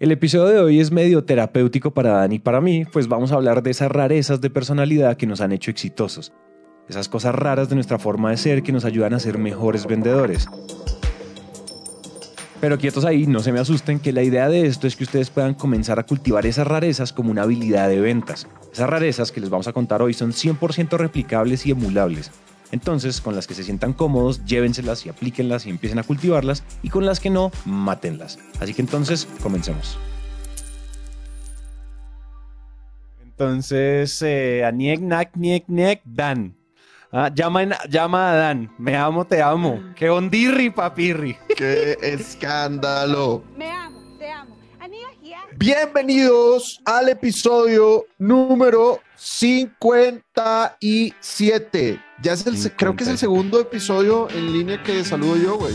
El episodio de hoy es medio terapéutico para Dani y para mí, pues vamos a hablar de esas rarezas de personalidad que nos han hecho exitosos. Esas cosas raras de nuestra forma de ser que nos ayudan a ser mejores vendedores. Pero quietos ahí, no se me asusten, que la idea de esto es que ustedes puedan comenzar a cultivar esas rarezas como una habilidad de ventas. Esas rarezas que les vamos a contar hoy son 100% replicables y emulables. Entonces, con las que se sientan cómodos, llévenselas y aplíquenlas y empiecen a cultivarlas, y con las que no, mátenlas. Así que entonces, comencemos. Entonces, eh, Aniek, Nak, Niek, Niek, Dan. Ah, llama, llama a Dan. Me amo, te amo. Qué ondirri, papirri. ¡Qué escándalo! Me amo, te amo. Bienvenidos al episodio número 57. Ya es el, creo que es el 57. segundo episodio en línea que saludo yo, güey.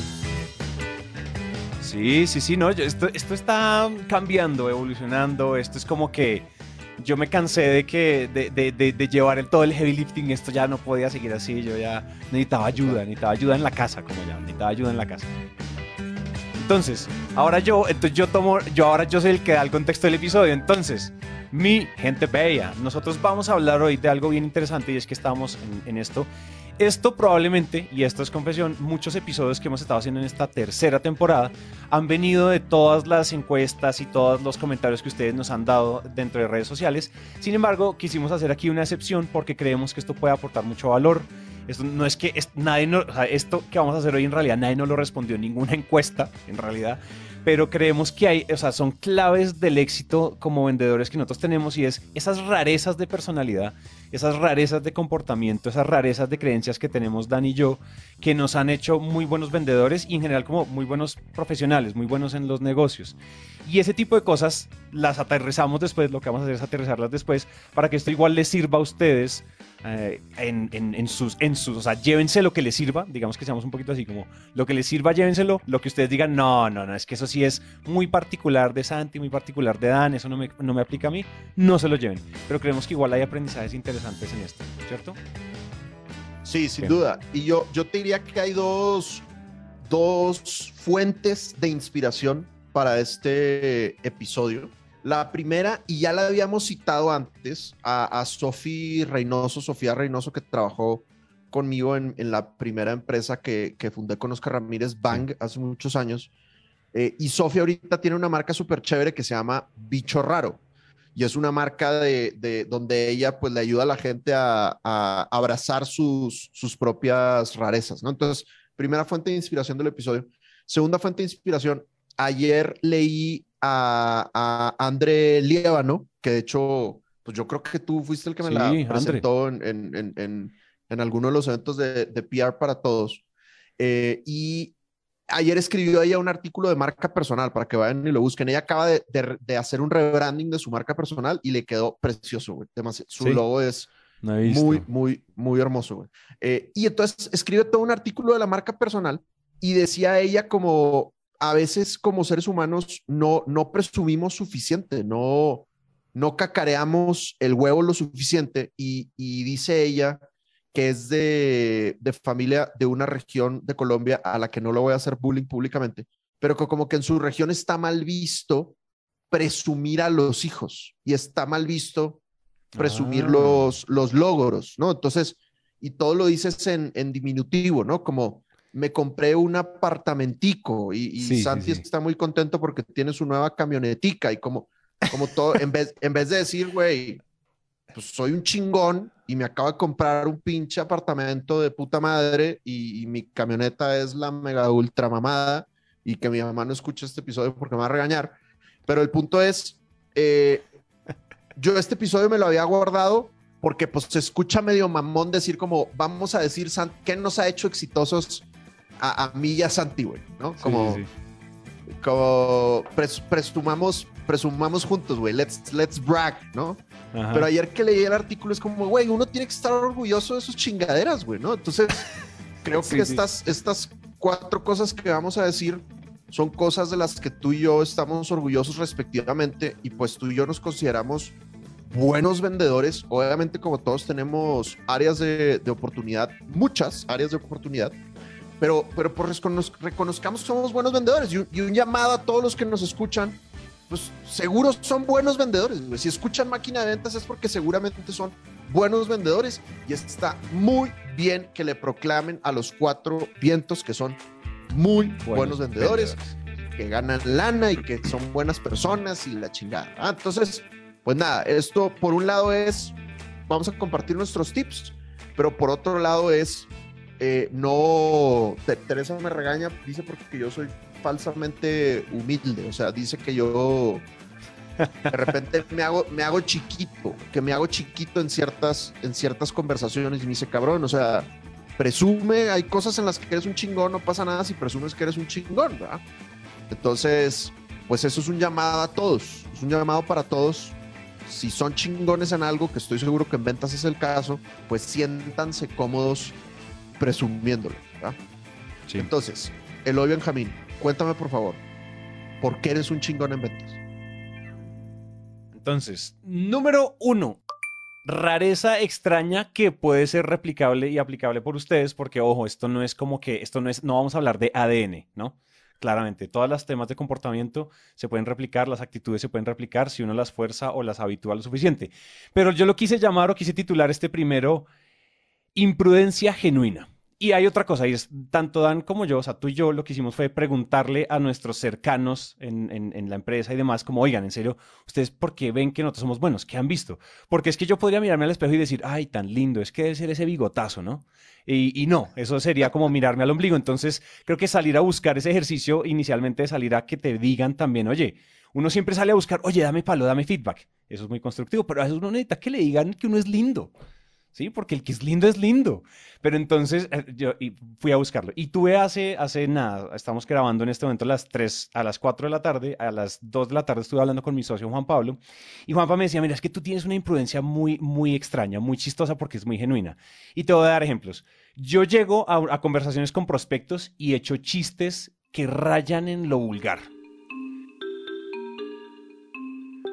Sí, sí, sí, no, esto, esto está cambiando, evolucionando, esto es como que yo me cansé de que de, de- de- de llevar el, todo el heavy lifting, esto ya no podía seguir así, yo ya necesitaba ayuda, necesitaba ayuda en la casa, como ya, necesitaba ayuda en la casa. Entonces, ahora yo, entonces yo tomo, yo ahora yo soy el que da el contexto del episodio, entonces, mi gente bella, nosotros vamos a hablar hoy de algo bien interesante y es que estamos en, en esto. Esto probablemente, y esto es confesión, muchos episodios que hemos estado haciendo en esta tercera temporada han venido de todas las encuestas y todos los comentarios que ustedes nos han dado dentro de redes sociales. Sin embargo, quisimos hacer aquí una excepción porque creemos que esto puede aportar mucho valor. Esto no es que es- nadie no- o sea, esto que vamos a hacer hoy en realidad nadie nos lo respondió en ninguna encuesta, en realidad, pero creemos que hay, o sea, son claves del éxito como vendedores que nosotros tenemos y es esas rarezas de personalidad, esas rarezas de comportamiento, esas rarezas de creencias que tenemos Dan y yo, que nos han hecho muy buenos vendedores y en general como muy buenos profesionales, muy buenos en los negocios. Y ese tipo de cosas las aterrizamos después, lo que vamos a hacer es aterrizarlas después para que esto igual les sirva a ustedes eh, en, en- en sus, en sus, o sea, llévense lo que les sirva, digamos que seamos un poquito así como, lo que les sirva, llévenselo, lo que ustedes digan, no, no, no, es que eso sí es muy particular de Santi, muy particular de Dan, eso no me, no me aplica a mí, no se lo lleven, pero creemos que igual hay aprendizajes interesantes en esto, ¿cierto? Sí, sin duda. Y yo, yo te diría que hay dos, dos fuentes de inspiración para este episodio. La primera, y ya la habíamos citado antes, a, a Sofi Reynoso, Sofía Reynoso, que trabajó conmigo en, en la primera empresa que, que fundé con Oscar Ramírez, Bang, hace muchos años. Eh, y Sofía ahorita tiene una marca súper chévere que se llama Bicho Raro. Y es una marca de, de- donde ella pues le ayuda a la gente a, a abrazar sus, sus propias rarezas, ¿no? Entonces, primera fuente de inspiración del episodio. Segunda fuente de inspiración, ayer leí a, a André Liébano, que de hecho, pues yo creo que tú fuiste el que me la Sí, presentó en, en, en, en, alguno de los eventos de, de PR para todos. Eh, y ayer escribió ella un artículo de marca personal para que vayan y lo busquen. Ella acaba de, de- de hacer un rebranding de su marca personal y le quedó precioso, güey. Demasi- Su Sí. logo es No muy, muy, muy hermoso, güey. Eh, y entonces escribe todo un artículo de la marca personal y decía ella como a veces como seres humanos no, no presumimos suficiente, no, no cacareamos el huevo lo suficiente y, y dice ella que es de, de familia de una región de Colombia a la que no le voy a hacer bullying públicamente, pero que como que en su región está mal visto presumir a los hijos y está mal visto presumir Ah. los, los logros, ¿no? Entonces, y todo lo dices en, en diminutivo, ¿no? Como me compré un apartamentico y, y Sí, sí, Santi sí. está muy contento porque tiene su nueva camionetica y como, como todo, en vez, en vez de decir, güey, pues soy un chingón y me acabo de comprar un pinche apartamento de puta madre y, y mi camioneta es la mega ultra mamada y que mi mamá no escuche este episodio porque me va a regañar. Pero el punto es, eh, yo este episodio me lo había guardado porque pues se escucha medio mamón decir como, vamos a decir, San- ¿qué nos ha hecho exitosos a, a mí y a Santi, güey? ¿no? Como, sí, sí. como pres- presumamos, presumamos juntos, güey, let's, let's brag, ¿no? Ajá. Pero ayer que leí el artículo es como, güey, uno tiene que estar orgulloso de sus chingaderas, güey, ¿no? Entonces, creo Sí, que estas, estas cuatro cosas que vamos a decir son cosas de las que tú y yo estamos orgullosos respectivamente y pues tú y yo nos consideramos buenos vendedores. Obviamente, como todos tenemos áreas de, de oportunidad, muchas áreas de oportunidad, pero, pero pues reconoz- reconozcamos que somos buenos vendedores y un, y un llamado a todos los que nos escuchan pues seguro son buenos vendedores. Si escuchan máquina de ventas es porque seguramente son buenos vendedores y está muy bien que le proclamen a los cuatro vientos que son muy buenos, vendedores, que ganan lana y que son buenas personas y la chingada. Ah, entonces, pues nada, esto por un lado es, vamos a compartir nuestros tips, pero por otro lado es, eh, no, Teresa me regaña, dice porque yo soy falsamente humilde, o sea, dice que yo de repente me hago, me hago chiquito, que me hago chiquito en ciertas, en ciertas conversaciones y me dice, cabrón, o sea, presume, hay cosas en las que eres un chingón, no pasa nada si presumes que eres un chingón, ¿verdad? Entonces, pues eso es un llamado a todos, es un llamado para todos. Si son chingones en algo, que estoy seguro que en ventas es el caso, pues siéntanse cómodos presumiéndolo, ¿verdad? Sí. Entonces, Eloy Benjamín, cuéntame por favor, ¿por qué eres un chingón en ventas? Entonces, número uno, rareza extraña que puede ser replicable y aplicable por ustedes, porque ojo, esto no es como que, esto no es, no vamos a hablar de ADN, ¿no? Claramente, todas las temas de comportamiento se pueden replicar, las actitudes se pueden replicar si uno las fuerza o las habitúa lo suficiente. Pero yo lo quise llamar o quise titular este primero imprudencia genuina. Y hay otra cosa, y es tanto Dan como yo, o sea, tú y yo lo que hicimos fue preguntarle a nuestros cercanos en, en, la empresa y demás, como, oigan, en serio, ¿ustedes por qué ven que nosotros somos buenos? ¿Qué han visto? Porque es que yo podría mirarme al espejo y decir, ay, tan lindo, es que debe ser ese bigotazo, ¿no? Y, y no, eso sería como mirarme al ombligo. Entonces, creo que salir a buscar ese ejercicio inicialmente salir a que te digan también, oye, uno siempre sale a buscar, oye, dame palo, dame feedback. Eso es muy constructivo, pero a veces uno necesita que le digan que uno es lindo. ¿Sí? Porque el que es lindo es lindo. Pero entonces eh, yo fui a buscarlo. Y tuve hace, hace nada, estamos grabando en este momento a las 3, a las 4 de la tarde, a las 2 de la tarde estuve hablando con mi socio Juan Pablo. Y Juan Pablo me decía, mira, es que tú tienes una imprudencia muy, muy extraña, muy chistosa porque es muy genuina. Y te voy a dar ejemplos. Yo llego a conversaciones con prospectos y echo chistes que rayan en lo vulgar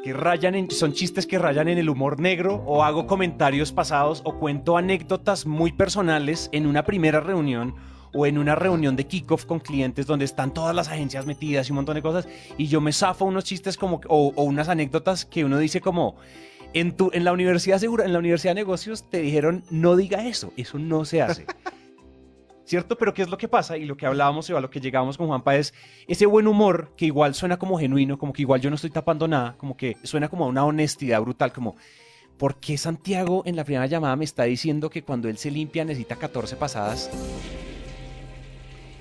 que rayan en, son chistes que rayan en el humor negro o hago comentarios pasados o cuento anécdotas muy personales en una primera reunión o en una reunión de kickoff con clientes donde están todas las agencias metidas y un montón de cosas y yo me zafo unos chistes como o, o unas anécdotas que uno dice como en, tu, en la universidad segura, en la universidad de negocios te dijeron no diga eso, eso no se hace. ¿cierto? Pero ¿qué es lo que pasa? Y lo que hablábamos y a lo que llegábamos con Juanpa es ese buen humor que igual suena como genuino, como que igual yo no estoy tapando nada, como que suena como una honestidad brutal, como ¿por qué Santiago en la primera llamada me está diciendo que cuando él se limpia necesita 14 pasadas?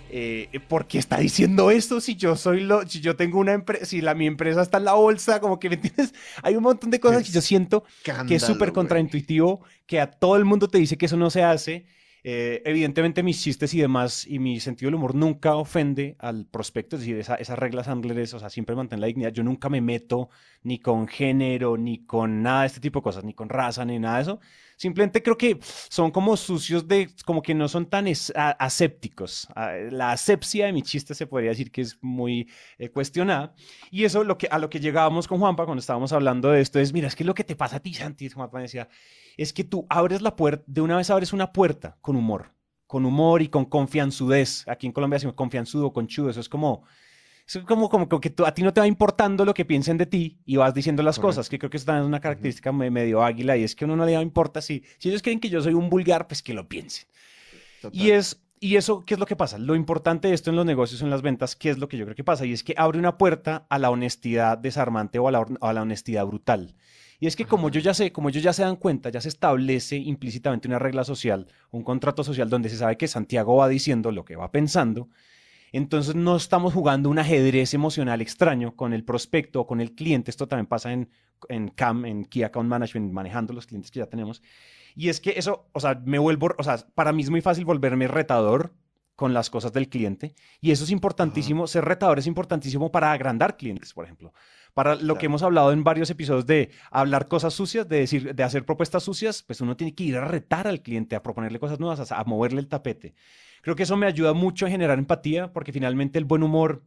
Eh, ¿Por qué está diciendo esto si yo soy lo, si yo tengo una empresa, si la, mi empresa está en la bolsa, como que me entiendes? Hay un montón de cosas que yo siento que es súper contraintuitivo, que a todo el mundo te dice que eso no se hace eh, evidentemente mis chistes y demás y mi sentido del humor nunca ofende al prospecto, es decir, esas reglas Sandler, o sea, siempre mantienen la dignidad. Yo nunca me meto ni con género, ni con nada de este tipo de cosas, ni con raza, ni nada de eso. Simplemente creo que son como sucios de, como que no son tan asépticos. La asepsia de mi chiste se podría decir que es muy eh, cuestionada. Y eso a lo que llegábamos con Juanpa cuando estábamos hablando de esto es, mira, es que lo que te pasa a ti, Santi, Juanpa decía, es que tú abres la puerta, de una vez abres una puerta con humor, con humor y con confianzudez. Aquí en Colombia decimos confianzudo, conchudo, eso es como, es como, como, que tú, a ti no te va importando lo que piensen de ti y vas diciendo las cosas, que creo que eso también es una característica medio águila y es que a uno no le importa si, si ellos creen que yo soy un vulgar, pues que lo piensen. Y es y eso, ¿qué es lo que pasa? Lo importante de esto en los negocios, en las ventas, ¿qué es lo que yo creo que pasa? Y es que abre una puerta a la honestidad desarmante o a la, a la honestidad brutal. Y es que como yo ya sé, como ellos ya se dan cuenta, ya se establece implícitamente una regla social, un contrato social donde se sabe que Santiago va diciendo lo que va pensando, entonces no estamos jugando un ajedrez emocional extraño con el prospecto o con el cliente. Esto también pasa en, en CAM, en Key Account Management, manejando los clientes que ya tenemos. Y es que eso, o sea, me vuelvo, o sea, para mí es muy fácil volverme retador con las cosas del cliente. Y eso es importantísimo, ser retador es importantísimo para agrandar clientes, por ejemplo para lo que hemos hablado en varios episodios de hablar cosas sucias, de decir, de hacer propuestas sucias, pues uno tiene que ir a retar al cliente, a proponerle cosas nuevas, a, moverle el tapete. Creo que eso me ayuda mucho a generar empatía, porque finalmente el buen humor,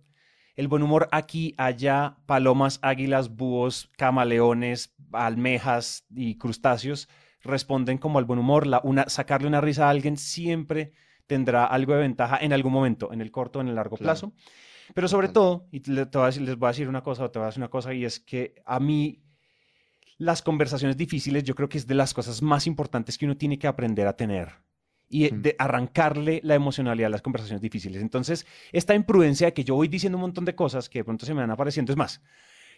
el buen humor aquí, allá, palomas, águilas, búhos, camaleones, almejas y crustáceos responden como al buen humor. La, una, sacarle una risa a alguien siempre tendrá algo de ventaja en algún momento, en el corto o en el largo plazo. Pero sobre todo, y te voy a decir- les voy a decir una cosa, o te voy a decir una cosa, y es que a mí las conversaciones difíciles yo creo que es de las cosas más importantes que uno tiene que aprender a tener y de arrancarle la emocionalidad a las conversaciones difíciles. Entonces, esta imprudencia de que yo voy diciendo un montón de cosas que de pronto se me van apareciendo, es más,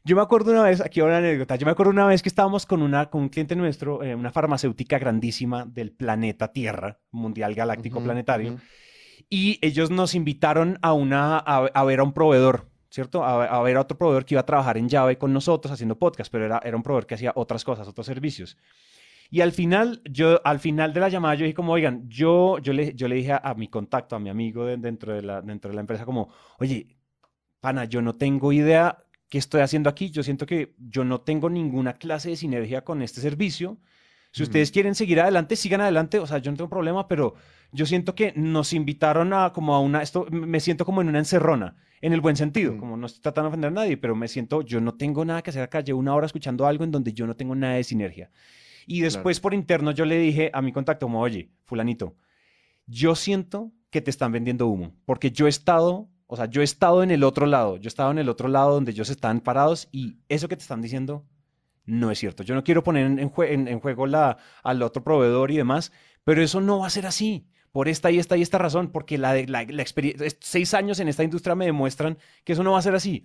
yo me acuerdo una vez, aquí va una anécdota, yo me acuerdo una vez que estábamos con, una, con un cliente nuestro, eh, una farmacéutica grandísima del planeta Tierra, mundial galáctico planetario. Y ellos nos invitaron a, una, a, a ver a un proveedor, ¿cierto? A, a ver a otro proveedor que iba a trabajar en llave con nosotros haciendo podcast, pero era, era un proveedor que hacía otras cosas, otros servicios. Y al final, yo, al final de la llamada, yo dije como, oigan, yo, yo, le, yo le dije a, a mi contacto, a mi amigo de- dentro, de la, dentro de la empresa, como, oye, pana, yo no tengo idea qué estoy haciendo aquí, yo siento que yo no tengo ninguna clase de sinergia con este servicio. Si ustedes quieren seguir adelante, sigan adelante, o sea, yo no tengo problema, pero yo siento que nos invitaron a como a una, esto, me siento como en una encerrona, en el buen sentido, como no estoy tratando de ofender a nadie, pero me siento, yo no tengo nada que hacer acá, llevo una hora escuchando algo en donde yo no tengo nada de sinergia. Y después por interno yo le dije a mi contacto como, oye, fulanito, yo siento que te están vendiendo humo, porque yo he estado, o sea, yo he estado en el otro lado, yo he estado en el otro lado donde ellos están parados y eso que te están diciendo no es cierto. Yo no quiero poner en, jue- en- en juego la, al otro proveedor y demás, pero eso no va a ser así. Por esta y esta y esta razón, porque la, la, la experiencia, seis años en esta industria me demuestran que eso no va a ser así.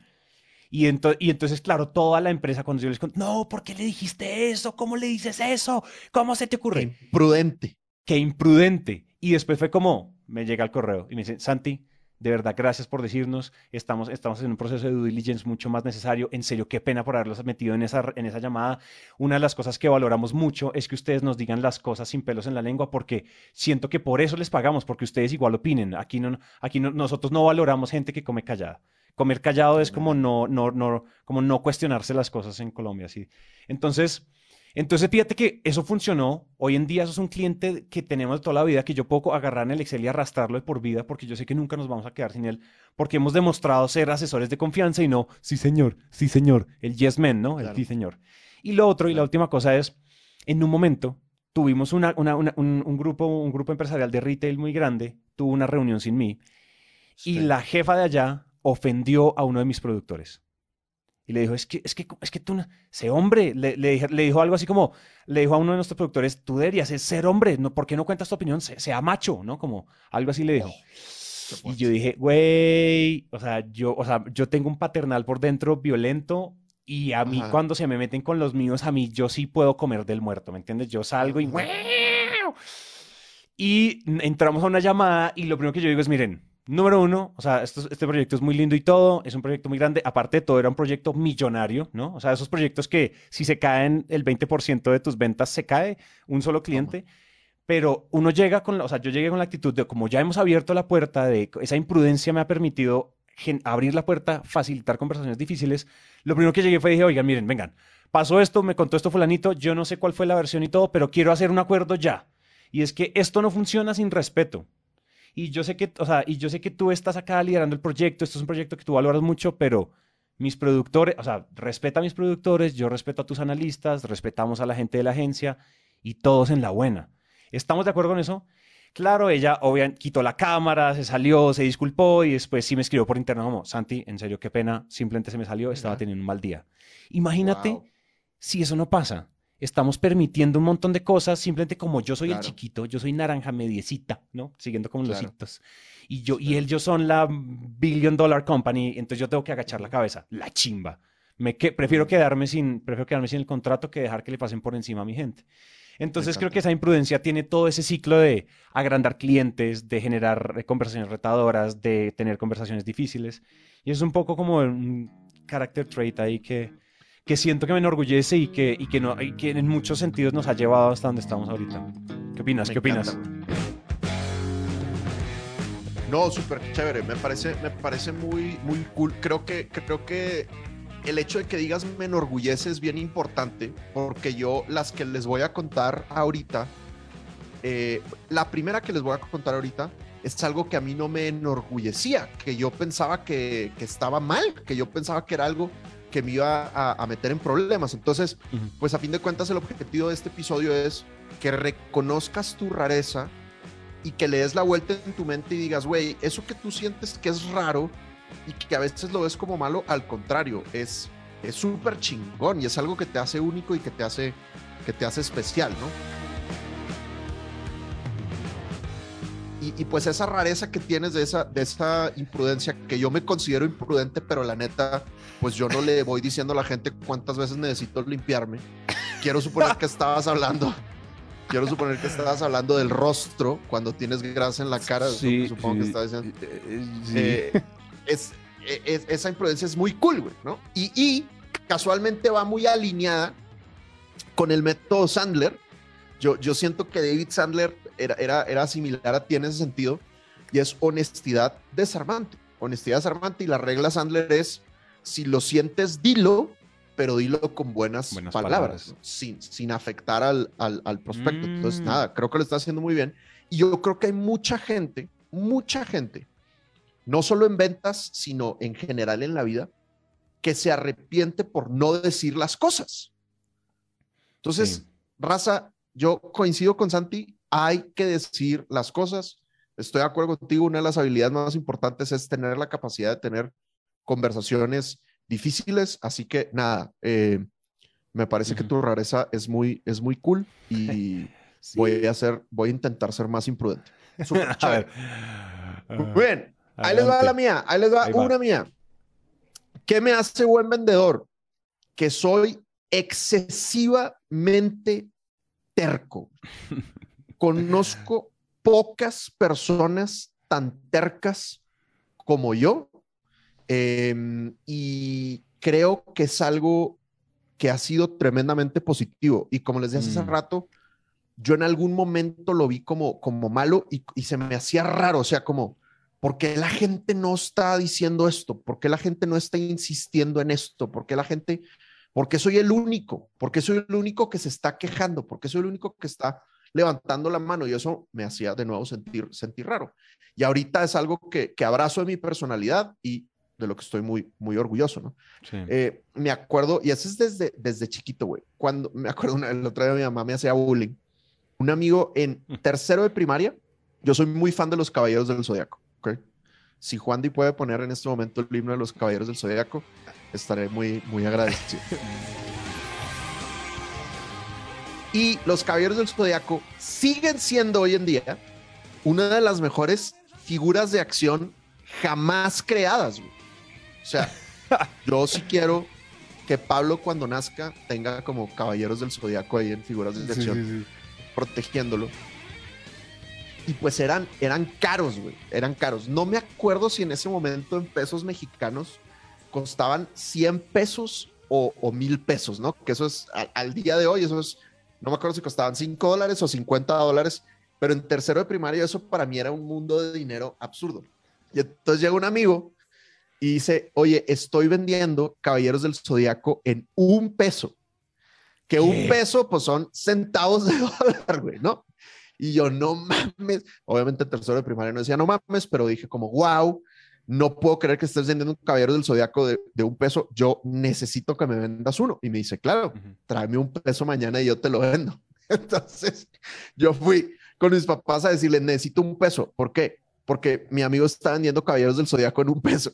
Y, ento- y entonces, claro, toda la empresa, cuando yo les conté, no, ¿por qué le dijiste eso? ¿Cómo le dices eso? ¿Cómo se te Qué ocurre? imprudente. qué imprudente. Y después fue como, me llega el correo y me dice, Santi, de verdad, gracias por decirnos, estamos, estamos en un proceso de due diligence mucho más necesario. En serio, qué pena por haberlos metido en esa, en esa llamada. Una de las cosas que valoramos mucho es que ustedes nos digan las cosas sin pelos en la lengua, porque siento que por eso les pagamos, porque ustedes igual opinen. Aquí, no, aquí no- nosotros no valoramos gente que come callada. Comer callado es como no, no, no, como no cuestionarse las cosas en Colombia. ¿sí? Entonces, entonces, fíjate que eso funcionó. Hoy en día eso es un cliente que tenemos toda la vida, que yo puedo agarrar en el Excel y arrastrarlo de por vida, porque yo sé que nunca nos vamos a quedar sin él, porque hemos demostrado ser asesores de confianza y no, sí señor, sí señor, el yes man, ¿no? El Claro. sí señor. Y lo otro, y la última cosa es, en un momento tuvimos una, una- una- un, un grupo, un grupo empresarial de retail muy grande, tuvo una reunión sin mí, y la jefa de allá ofendió a uno de mis productores. Y le dijo, es que, es que, es que tú, sé hombre, le, le, dije- le dijo algo así como, le dijo a uno de nuestros productores, tú deberías ser hombre, ¿no? ¿por qué no cuentas tu opinión? Se- sea macho, ¿no? Como algo así le dijo. Qué Y yo dije, güey, o sea, yo, o sea, yo tengo un paternal por dentro violento y a mí Ajá. cuando se me meten con los míos, a mí yo sí puedo comer del muerto, ¿me entiendes? Yo salgo y... Ajá. Y entramos a una llamada y lo primero que yo digo es, miren, número uno, o sea, esto- este proyecto es muy lindo y todo, es un proyecto muy grande, aparte de todo era un proyecto millonario, ¿no? O sea, esos proyectos que si se caen el 20% de tus ventas se cae un solo cliente. Pero uno llega con, la- o sea, yo llegué con la actitud de como ya hemos abierto la puerta, de esa imprudencia me ha permitido abrir la puerta, facilitar conversaciones difíciles. Lo primero que llegué fue dije, oigan, miren, vengan, pasó esto, me contó esto fulanito, yo no sé cuál fue la versión y todo, pero quiero hacer un acuerdo ya. Y es que esto no funciona sin respeto. Y yo sé que, o sea, y yo sé que tú estás acá liderando el proyecto, esto es un proyecto que tú valoras mucho, pero mis productores, o sea, respeta a mis productores, yo respeto a tus analistas, respetamos a la gente de la agencia y todos en la buena. ¿Estamos de acuerdo con eso? Claro, ella obviamente quitó la cámara, se salió, se disculpó y después sí me escribió por interno como, Santi, en serio, qué pena, simplemente se me salió, estaba teniendo un mal día. Imagínate Wow. si eso no pasa. Estamos permitiendo un montón de cosas simplemente como yo soy el chiquito, yo soy naranja mediecita, ¿no? Siguiendo como los hitos. Y yo y él yo son la billion dollar company, entonces yo tengo que agachar la cabeza, la chimba. Me que, prefiero quedarme sin prefiero quedarme sin el contrato que dejar que le pasen por encima a mi gente. Entonces creo que esa imprudencia tiene todo ese ciclo de agrandar clientes, de generar eh, conversaciones retadoras, de tener conversaciones difíciles. Y es un poco como un character trait ahí que, que siento que me enorgullece y que, y que, no, y que en muchos sentidos nos ha llevado hasta donde estamos ahorita. ¿Qué opinas? Me ¿Qué opinas? encanta. No, súper chévere. Me parece, me parece muy, muy cool. Creo que, creo que el hecho de que digas me enorgullece es bien importante porque yo las que les voy a contar ahorita, eh, la primera que les voy a contar ahorita es algo que a mí no me enorgullecía, que yo pensaba que, que estaba mal, que yo pensaba que era algo que me iba a, a meter en problemas. Entonces, pues a fin de cuentas el objetivo de este episodio es que reconozcas tu rareza y que le des la vuelta en tu mente y digas, güey, eso que tú sientes que es raro y que a veces lo ves como malo, al contrario, es es súper chingón y es algo que te hace único y que te hace, que te hace especial, ¿no? Y, y, pues esa rareza que tienes de esa, de esa imprudencia, que yo me considero imprudente, pero la neta, pues yo no le voy diciendo a la gente cuántas veces necesito limpiarme. Quiero suponer que estabas hablando, quiero suponer que estabas hablando del rostro cuando tienes grasa en la cara. Sí, supongo sí, que estabas diciendo. Sí. Eh, es, es, esa imprudencia es muy cool, güey, ¿no? Y, y, casualmente va muy alineada con el método Sandler. Yo, yo siento que David Sandler era, era, era similar a ti en ese sentido, y es honestidad desarmante. Honestidad desarmante, y la regla Sandler es: si lo sientes, dilo, pero dilo con buenas, Buenas palabras, palabras. ¿no? sin, sin afectar al, al, al prospecto. Entonces, Mm. nada, creo que lo está haciendo muy bien. Y yo creo que hay mucha gente, mucha gente no solo en ventas, sino en general en la vida, que se arrepiente por no decir las cosas. Entonces, Sí. raza, yo coincido con Santi, hay que decir las cosas. Estoy de acuerdo contigo, una de las habilidades más importantes es tener la capacidad de tener conversaciones difíciles, así que nada, eh, me parece que Ujú. tu rareza es muy, es muy cool y Sí. voy a hacer, voy a intentar ser más imprudente. A ver. Muy bien, ahí les va la mía, ahí les va Ahí va. una mía. ¿Qué me hace buen vendedor? Que soy excesivamente terco. Conozco pocas personas tan tercas como yo em, y creo que es algo que ha sido tremendamente positivo. Y como les decía hace Mm. rato, yo en algún momento lo vi como, como malo y, y se me hacía raro, o sea, como, ¿por qué la gente no está diciendo esto? ¿Por qué la gente no está insistiendo en esto? ¿Por qué la gente, por qué soy el único? ¿Por qué soy el único que se está quejando? ¿Por qué soy el único que está levantando la mano? Y eso me hacía de nuevo sentir, sentir raro. Y ahorita es algo que, que abrazo de mi personalidad y de lo que estoy muy, muy orgulloso, ¿no? Sí. Eh, me acuerdo, y eso es desde, desde chiquito, güey. Cuando me acuerdo, una, el otro día mi mamá me hacía bullying. Un amigo en tercero de primaria, yo soy muy fan de los Caballeros del Zodiaco, ¿ok? Si Juan Di puede poner en este momento el himno de los Caballeros del Zodiaco, estaré muy, muy agradecido. Y los Caballeros del Zodiaco siguen siendo hoy en día una de las mejores figuras de acción jamás creadas, güey. O sea, yo sí quiero que Pablo cuando nazca tenga como Caballeros del Zodiaco ahí en figuras de Sí, acción sí, sí. protegiéndolo. Y pues eran, eran caros, güey. Eran caros. No me acuerdo si en ese momento en pesos mexicanos costaban 100 pesos o, o mil pesos, ¿no? Que eso es al, al día de hoy, eso es, no me acuerdo si costaban 5 dólares o 50 dólares, pero en tercero de primaria eso para mí era un mundo de dinero absurdo. Y entonces llega un amigo y dice, oye, estoy vendiendo Caballeros del Zodiaco en un peso. Que un peso, pues son centavos de dólar, güey, ¿no? Y yo, no mames. Obviamente, en tercero de primaria no decía no mames, pero dije como, wow, no puedo creer que estés vendiendo un caballero del zodiaco de, de un peso. Yo necesito que me vendas uno. Y me dice, claro, Ujú. tráeme un peso mañana y yo te lo vendo. Entonces, yo fui con mis papás a decirles, necesito un peso. ¿Por qué? Porque mi amigo está vendiendo caballeros del zodiaco en un peso.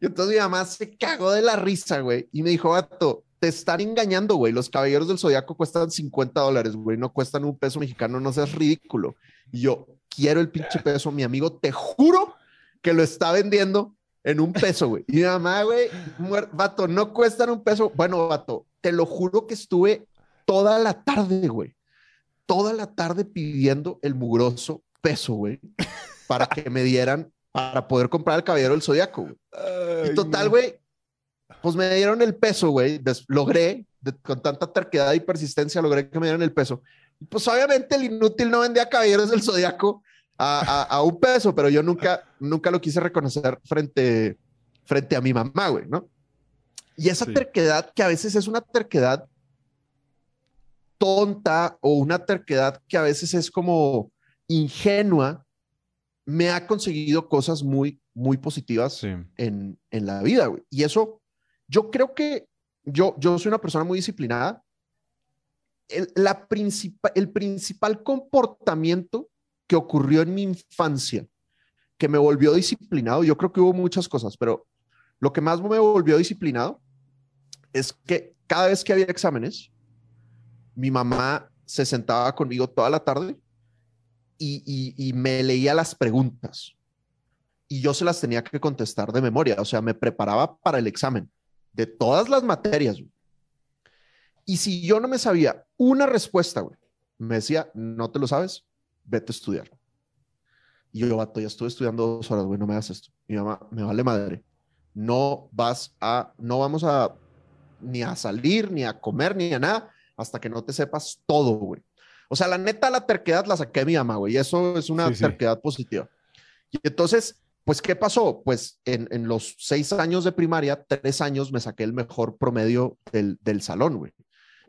Y entonces mi mamá se cagó de la risa, güey. Y me dijo, gato, te están engañando, güey. Los caballeros del zodiaco cuestan 50 dólares, güey. No cuestan un peso mexicano, no seas ridículo. Y yo quiero el pinche peso. Mi amigo, te juro que lo está vendiendo en un peso, güey. Y mi mamá, güey, vato, no cuestan un peso. Bueno, vato, te lo juro que estuve toda la tarde, güey. Toda la tarde pidiendo el mugroso peso, güey, para que me dieran para poder comprar el caballero del zodiaco, güey. Y total, güey, pues me dieron el peso, güey. Logré, de- con tanta terquedad y persistencia, logré que me dieran el peso. Y pues obviamente el inútil no vendía caballeros del zodiaco a, a- a un peso, pero yo nunca, nunca lo quise reconocer frente, frente a mi mamá, güey, ¿no? Y esa Sí. terquedad, que a veces es una terquedad tonta o una terquedad que a veces es como ingenua, me ha conseguido cosas muy, muy positivas Sí. en, en la vida, güey. Y eso, yo creo que yo, yo soy una persona muy disciplinada. El, la principal, el principal comportamiento que ocurrió en mi infancia, que me volvió disciplinado, yo creo que hubo muchas cosas, pero lo que más me volvió disciplinado es que cada vez que había exámenes, mi mamá se sentaba conmigo toda la tarde y, me leía las preguntas y yo se las tenía que contestar de memoria, o sea, me preparaba para el examen de todas las materias. Y si yo no me sabía una respuesta, güey, me decía, no te lo sabes, vete a estudiar. Y yo, vato, ya estuve estudiando dos horas, güey, no me hagas esto. Mi mamá, me vale madre. No vas a, no vamos a ni a salir, ni a comer, ni a nada, hasta que no te sepas todo, güey. O sea, la neta, la terquedad la saqué de mi mamá, güey. Y eso es una terquedad positiva. Y entonces, pues, ¿qué pasó? Pues en, en, los seis años de primaria, tres años me saqué el mejor promedio del, del salón, güey.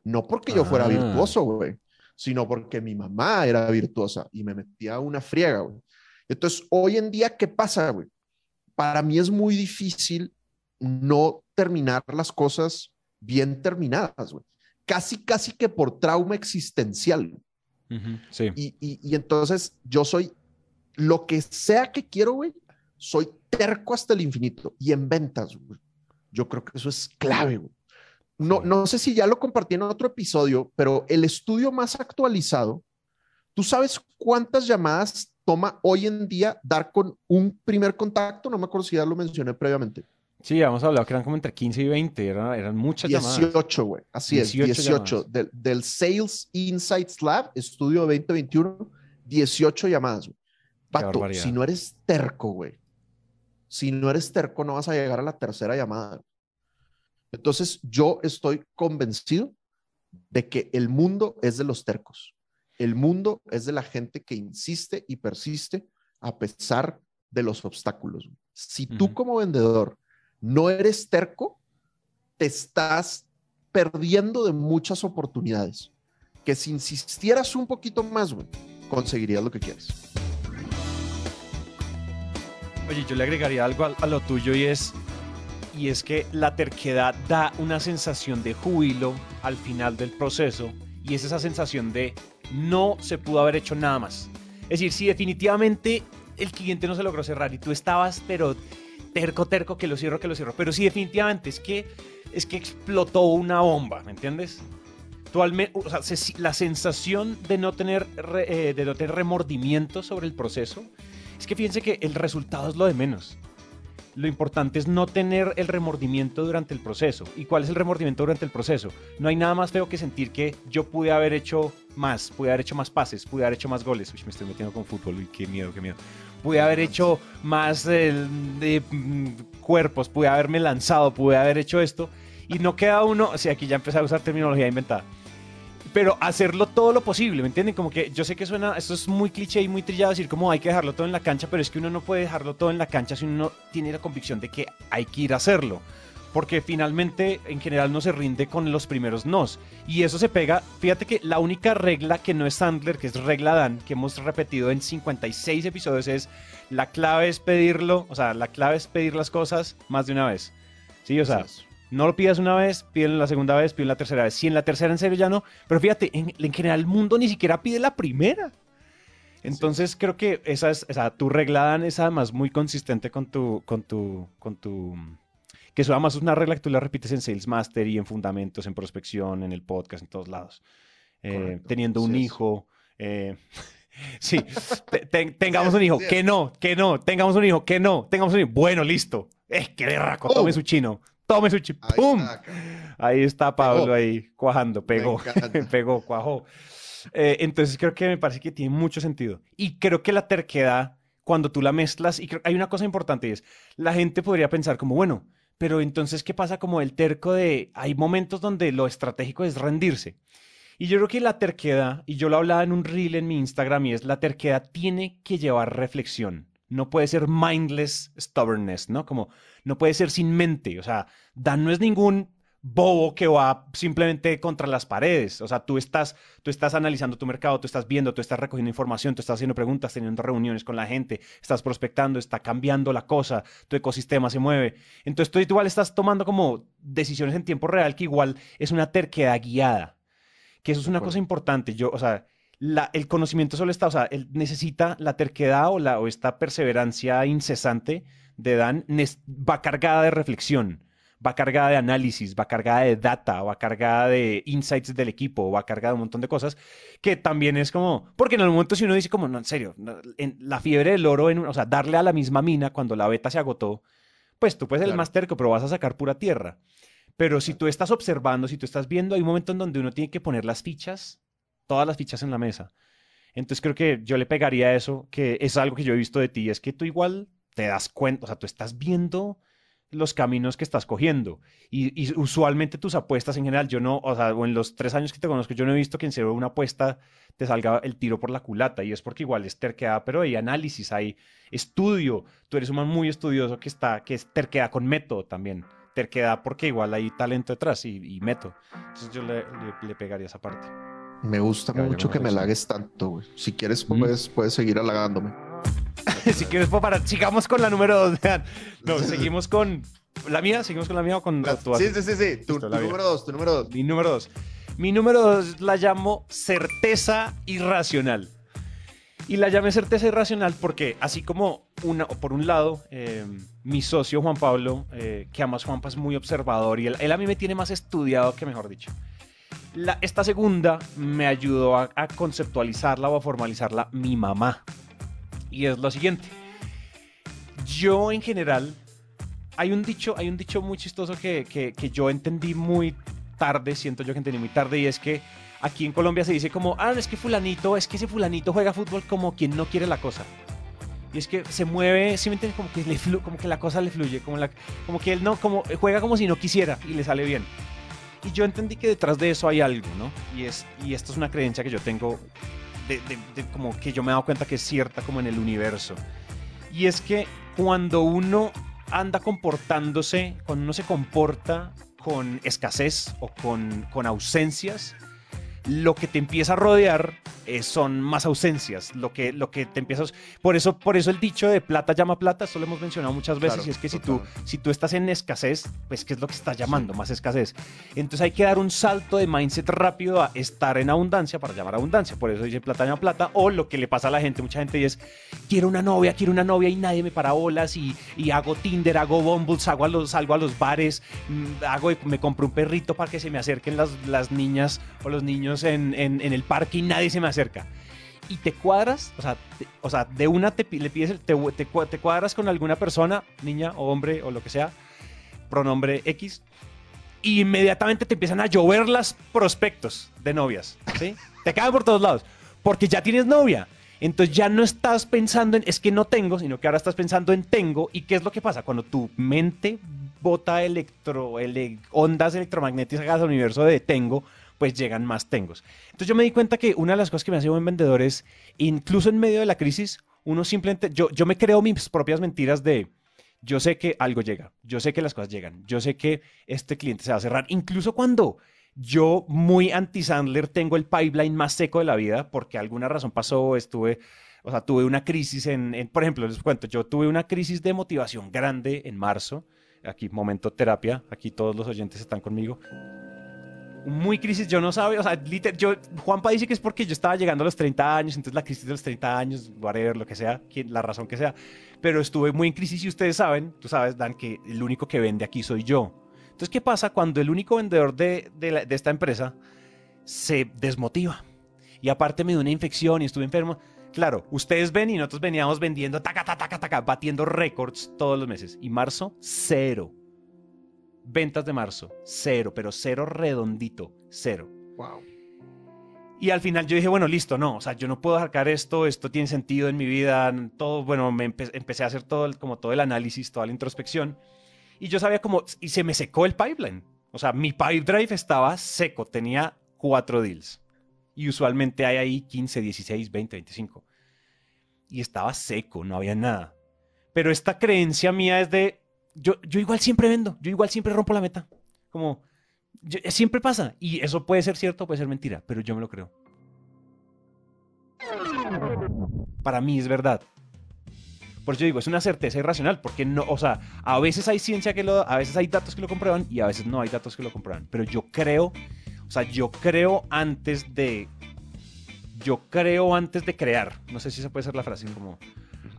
No porque yo fuera ah. virtuoso, güey, sino porque mi mamá era virtuosa y me metía una friega, güey. Entonces, hoy en día, ¿qué pasa, güey? Para mí es muy difícil no terminar las cosas bien terminadas, güey. Casi, casi que por trauma existencial. sí. Y, y, y, entonces yo soy lo que sea que quiero, güey, soy terco hasta el infinito. Y en ventas, güey. Yo creo que eso es clave, güey. No, no sé si ya lo compartí en otro episodio, pero el estudio más actualizado, ¿tú sabes cuántas llamadas toma hoy en día dar con un primer contacto? No me acuerdo si ya lo mencioné previamente. Sí, habíamos hablado que eran como entre 15 y 20, eran, eran muchas 18, güey, así es, 18. Del, del, Sales Insights Lab, estudio 2021, 18 llamadas, güey. Pato, si no eres terco, güey, si no eres terco, no vas a llegar a la tercera llamada. Entonces, yo estoy convencido de que el mundo es de los tercos. El mundo es de la gente que insiste y persiste a pesar de los obstáculos. Si tú como vendedor no eres terco, te estás perdiendo de muchas oportunidades. Que si insistieras un poquito más, güey, conseguirías lo que quieres. Oye, yo le agregaría algo a, lo tuyo y es, y es que la terquedad da una sensación de júbilo al final del proceso y es esa sensación de no se pudo haber hecho nada más. Es decir, si definitivamente el cliente no se logró cerrar y tú estabas, pero terco, terco, que lo cierro, que lo cierro. Pero sí, definitivamente es que, es que explotó una bomba, ¿me entiendes? Tú la sensación de no, tener eh, de no tener remordimiento sobre el proceso, es que fíjense que el resultado es lo de menos. Lo importante es no tener el remordimiento durante el proceso. ¿Y cuál es el remordimiento durante el proceso? No hay nada más feo que sentir que yo pude haber hecho más, pude haber hecho más pases, pude haber hecho más goles. Uy, me estoy metiendo con fútbol, uy, qué miedo, qué miedo pude haber hecho más de, mm, cuerpos, pude haberme lanzado, pude haber hecho esto. Y no queda uno, o sea, aquí ya empecé a usar terminología inventada. Pero hacerlo todo lo posible, ¿me entienden? Como que yo sé que suena, esto es muy cliché y muy trillado decir como hay que dejarlo todo en la cancha, pero es que uno no puede dejarlo todo en la cancha si uno tiene la convicción de que hay que ir a hacerlo porque finalmente en general no se rinde con los primeros nos. Y eso se pega, fíjate que la única regla que no es Sandler, que es regla Dan, que hemos repetido en 56 episodios es la clave es pedirlo, o sea, la clave es pedir las cosas más de una vez. Sí, o sea, no lo pidas una vez, pídelo la segunda vez, pídelo la tercera vez. Si en la tercera en serio ya no, pero fíjate, en, general el mundo ni siquiera pide la primera. Entonces creo que esa es, o sea, tu regla Dan es además muy consistente con tu, con tu, con tu que eso además es una regla que tú la repites en Sales Master y en Fundamentos, en Prospección, en el podcast, en todos lados. Eh, teniendo un hijo. Eh, sí, tengamos un hijo, que no, que no, tengamos un hijo, que no, tengamos un hijo. Bueno, listo. Es que berraco, tome su chino, tome su chino. ¡Pum! Ahí está Pablo ahí cuajando, pegó, pegó, cuajó. Eh, entonces creo que me parece que tiene mucho sentido. Y creo que la terquedad, cuando tú la mezclas, y creo, hay una cosa importante y es, la gente podría pensar como, bueno, pero entonces, ¿qué pasa como el terco de, hay momentos donde lo estratégico es rendirse? Y yo creo que la terquedad, y yo lo hablaba en un reel en mi Instagram, y es la terquedad tiene que llevar reflexión. No puede ser mindless stubbornness, ¿no? Como no puede ser sin mente. O sea, Dan no es ningún bobo que va simplemente contra las paredes. O sea, tú estás, tú estás analizando tu mercado, tú estás viendo, tú estás recogiendo información, tú estás haciendo preguntas, teniendo reuniones con la gente, estás prospectando, está cambiando la cosa, tu ecosistema se mueve. Entonces tú igual estás tomando como decisiones en tiempo real que igual es una terquedad guiada. Que eso es una cosa importante. Yo, o sea, la, el conocimiento solo está, o sea, él necesita la terquedad o, la, o esta perseverancia incesante de Dan va cargada de reflexión, va cargada de análisis, va cargada de data, va cargada de insights del equipo, va cargada de un montón de cosas que también es como, porque en el momento si uno dice como, no, en serio, en la fiebre del oro, en, o sea, darle a la misma mina cuando la beta se agotó, pues tú puedes ser el Claro. más terco, pero vas a sacar pura tierra. Pero si tú estás observando, si tú estás viendo, hay un momento en donde uno tiene que poner las fichas, todas las fichas en la mesa. Entonces creo que yo le pegaría eso, que es algo que yo he visto de ti, es que tú igual te das cuenta, o sea, tú estás viendo los caminos que estás cogiendo. Y, usualmente tus apuestas en general, yo no, o sea, en los tres años que te conozco, yo no he visto que en serio una apuesta te salga el tiro por la culata. Y es porque igual es terquedad, pero hay análisis, hay estudio. Tú eres un man muy estudioso que está, que es terquedad con método también. Terquedad porque igual hay talento detrás y, y método. Entonces yo le, le- le pegaría esa parte. Me gusta mucho que me halagues tanto, güey. Si quieres, Mm. puedes, puedes seguir halagándome. si quieres, pues, para, sigamos con la número dos. No, seguimos con la mía, seguimos con la mía o con o tú sí, sí, sí, sí. Tu, la número dos, tu número dos. Mi número dos. Mi número dos la llamo certeza irracional. Y la llamé certeza irracional porque así como una, por un lado, eh, mi socio Juan Pablo, eh, que además Juanpa es muy observador y él, él a mí me tiene más estudiado que mejor dicho. La- esta segunda me ayudó a, conceptualizarla o a formalizarla mi mamá. Y es lo siguiente. Yo en general, hay un dicho, hay un dicho muy chistoso que, que- que yo entendí muy tarde, siento yo que entendí muy tarde, y es que aquí en Colombia se dice como, ah, es que fulanito, es que ese fulanito juega fútbol como quien no quiere la cosa. Y es que se mueve, ¿sí me entiendes? Como que, le flu- como que la cosa le fluye, como, la, como que él no, como juega como si no quisiera y le sale bien. Y yo entendí que detrás de eso hay algo, ¿no? Y, es, y esto es una creencia que yo tengo, de como que yo me he dado cuenta que es cierta como en el universo. Y es que cuando uno anda comportándose, cuando uno se comporta con escasez o con, con ausencias, lo que te empieza a rodear eh, son más ausencias, lo que, lo que te empiezas... Por eso, por eso el dicho de plata llama plata, esto lo hemos mencionado muchas veces, Claro, y es que si tú, si tú estás en escasez, pues ¿qué es lo que estás llamando? Más escasez. Entonces hay que dar un salto de mindset rápido a estar en abundancia para llamar abundancia. Por eso dice plata llama plata, o lo que le pasa a la gente, mucha gente y es, quiero una novia, quiero una novia y nadie me para bolas y, y hago Tinder, hago Bumble, salgo a los, salgo a los bares, mm, hago, me compro un perrito para que se me acerquen las, las niñas o los niños en, el parque y nadie se me acerca. Y te cuadras, o sea, te- o sea de una te, le pides, te, te te cuadras con alguna persona, niña o hombre o lo que sea, pronombre X, y inmediatamente te empiezan a llover las prospectos de novias, ¿sí? Te caen por todos lados, porque ya tienes novia. Entonces ya no estás pensando en es que no tengo, sino que ahora estás pensando en tengo. ¿Y qué es lo que pasa? Cuando tu mente bota electro, ele- ondas electromagnéticas al universo de tengo, pues llegan más tengos. Entonces yo me di cuenta que una de las cosas que me hace buen vendedor es, incluso en medio de la crisis, uno simplemente, yo, yo me creo mis propias mentiras de, yo sé que algo llega, yo sé que las cosas llegan, yo sé que este cliente se va a cerrar, incluso cuando yo muy anti-Sandler tengo el pipeline más seco de la vida porque alguna razón pasó, estuve, o sea, tuve una crisis en, en- por ejemplo, les cuento, yo tuve una crisis de motivación grande en marzo, aquí momento terapia, aquí todos los oyentes están conmigo. Muy crisis, yo no sabía, o sea, liter- yo, Juanpa dice que es porque yo estaba llegando a los 30 años, entonces la crisis de los 30 años, whatever, lo que sea, la razón que sea, pero estuve muy en crisis y ustedes saben, tú sabes, Dan, que el único que vende aquí soy yo. Entonces, ¿qué pasa cuando el único vendedor de, de de esta empresa se desmotiva? Y aparte me dio una infección y estuve enfermo. Claro, ustedes ven y nosotros veníamos vendiendo, taca, taca, taca, taca, batiendo récords todos los meses. Y marzo, cero. Ventas de marzo, cero, pero cero redondito, cero. Wow. Y al final yo dije, bueno, listo, no, o sea, yo no puedo sacar esto, esto tiene sentido en mi vida, todo, bueno, me empe- empecé a hacer todo el, como todo el análisis, toda la introspección, y yo sabía como, y se me secó el pipeline, o sea, mi pipe drive estaba seco, tenía cuatro deals, y usualmente hay ahí 15, 16, 20, 25, y estaba seco, no había nada. Pero esta creencia mía es de, yo, yo igual siempre vendo, yo igual siempre rompo la meta, como... yo- siempre pasa, y eso puede ser cierto, puede ser mentira, pero yo me lo creo. Para mí es verdad. Por eso yo digo, es una certeza irracional, porque no, o sea, a veces hay ciencia que lo, a veces hay datos que lo comprueban y a veces no hay datos que lo comprueban. Pero yo creo, o sea, yo creo antes de, yo creo antes de crear. No sé si esa puede ser la frase, como,